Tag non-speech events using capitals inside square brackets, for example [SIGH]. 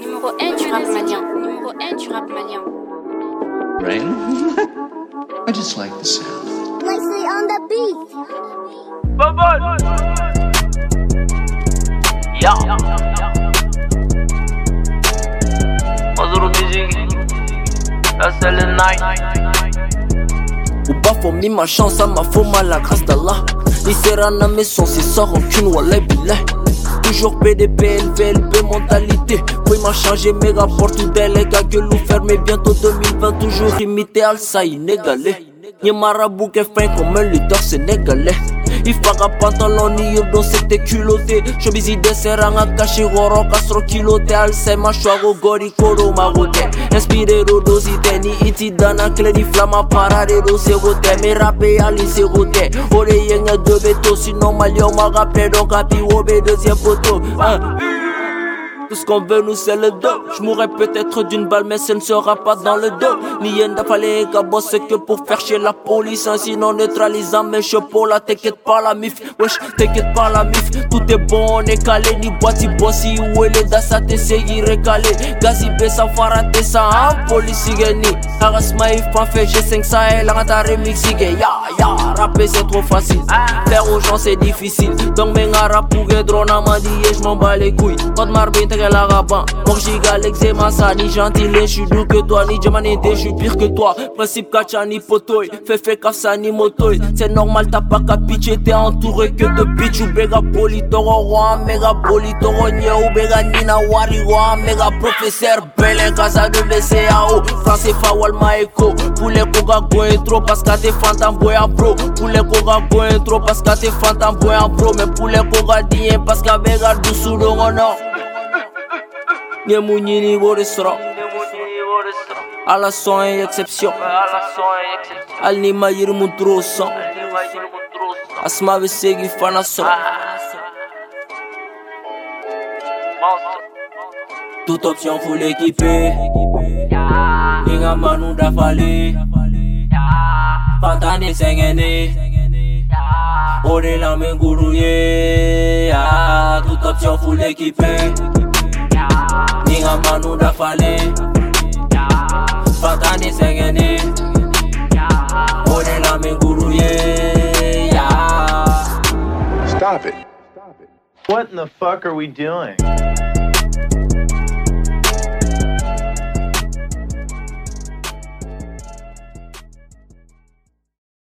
Numéro 1 du rap malien. Numéro 1 du rap malien. Rain? [LAUGHS] I just like the sound. Nicely on the beat. Ya Mazuru music seule night Ou pas faut mis ma chance à ma faute mal la grâce d'Allah Ni serana mes sons c'est sans rancune wallah billah Toujours PDP, LVLP mentalité. Oui m'a changé mes rapports tout gars gueule fermé bientôt 2020 Toujours imité Alsa inégalé Ni marabout qui fin comme un leader sénégalais Ifaka pantalon ni yodo c'était culotté Showbiz de seranga kashi goro castro kiloté Alsa machwaro gori koro magote Inspiré rodo zite ni iti dana clé di flama parade do segote Me rapé ali segote Ore yenga de beto sinon malio ma rappelé donc capi obe deuxième photo. Ce qu'on veut nous c'est le dos. Je mourrai peut-être d'une balle mais ce ne sera pas dans le dos. Ni yenda fallait c'est que pour faire chier la police. Hein, Sinon neutralisant mes chapeaux là t'inquiète pas la mif. Wesh t'inquiète pas la mif. Tout est bon on est calé. Ni boîti bossi où est les dasa t'essayes recalé Gazi besa farate sa hein police geni Aras maïf pas fait G5 ça et la ta remix ya ya Rapper c'est trop facile. Faire aux gens c'est difficile. Donc mes rap pour drone à m'a dit je m'en bats les couilles. Pas de marbin t'es la j'y l'eczéma ça ni gentil Je suis doux que toi ni diamant je suis pire que toi. Principe kacha ni potoy. Fais fait kafsa ni motoy. C'est normal t'as pas qu'à pitcher T'es entouré que de bitch ou bega politoro roi Méga politoro nye ou bega nina wari roi Méga professeur Belin casa de BCAO Français fawal ma echo Poulet koga go intro parce que t'es fantôme boy à pro Poulet koga go intro parce que t'es fantôme boy à pro Mais poulet koga dien parce que bega douce do non Nie mu nie li vore sra Alla sa en exception Al ni ma yir mun trosan Asma vi segi fana sra Toute option faut l'équiper Ninga manu da fali. Fantani sengene. Ore la men guruye ah, Toute option faut l'équiper Ninga manu da fale Fatane sengene Ore la menguru ye Stop it. What in the fuck are we doing?